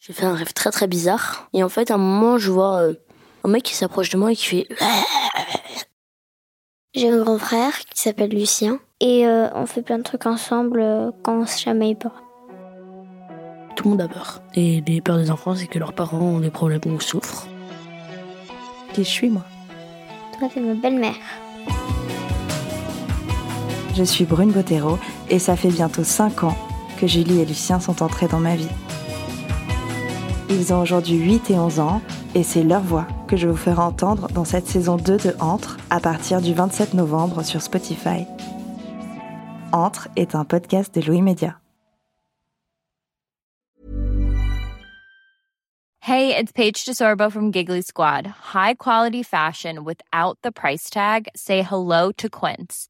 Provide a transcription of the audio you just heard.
J'ai fait un rêve très très bizarre. Et en fait, à un moment, je vois euh, un mec qui s'approche de moi et qui fait. J'ai un grand frère qui s'appelle Lucien. Et euh, on fait plein de trucs ensemble euh, quand on se chamaille pas. Tout le monde a peur. Et les peurs des enfants, c'est que leurs parents ont des problèmes ou souffrent. Qui je suis, moi? Toi, t'es ma belle-mère. Je suis Brune Bottero et ça fait bientôt 5 ans que Julie et Lucien sont entrés dans ma vie. Ils ont aujourd'hui 8 et 11 ans et c'est leur voix que je vais vous faire entendre dans cette saison 2 de Entre à partir du 27 novembre sur Spotify. Entre est un podcast de Louis Média. Hey, it's Paige DeSorbo from Giggly Squad. High quality fashion without the price tag. Say hello to Quince.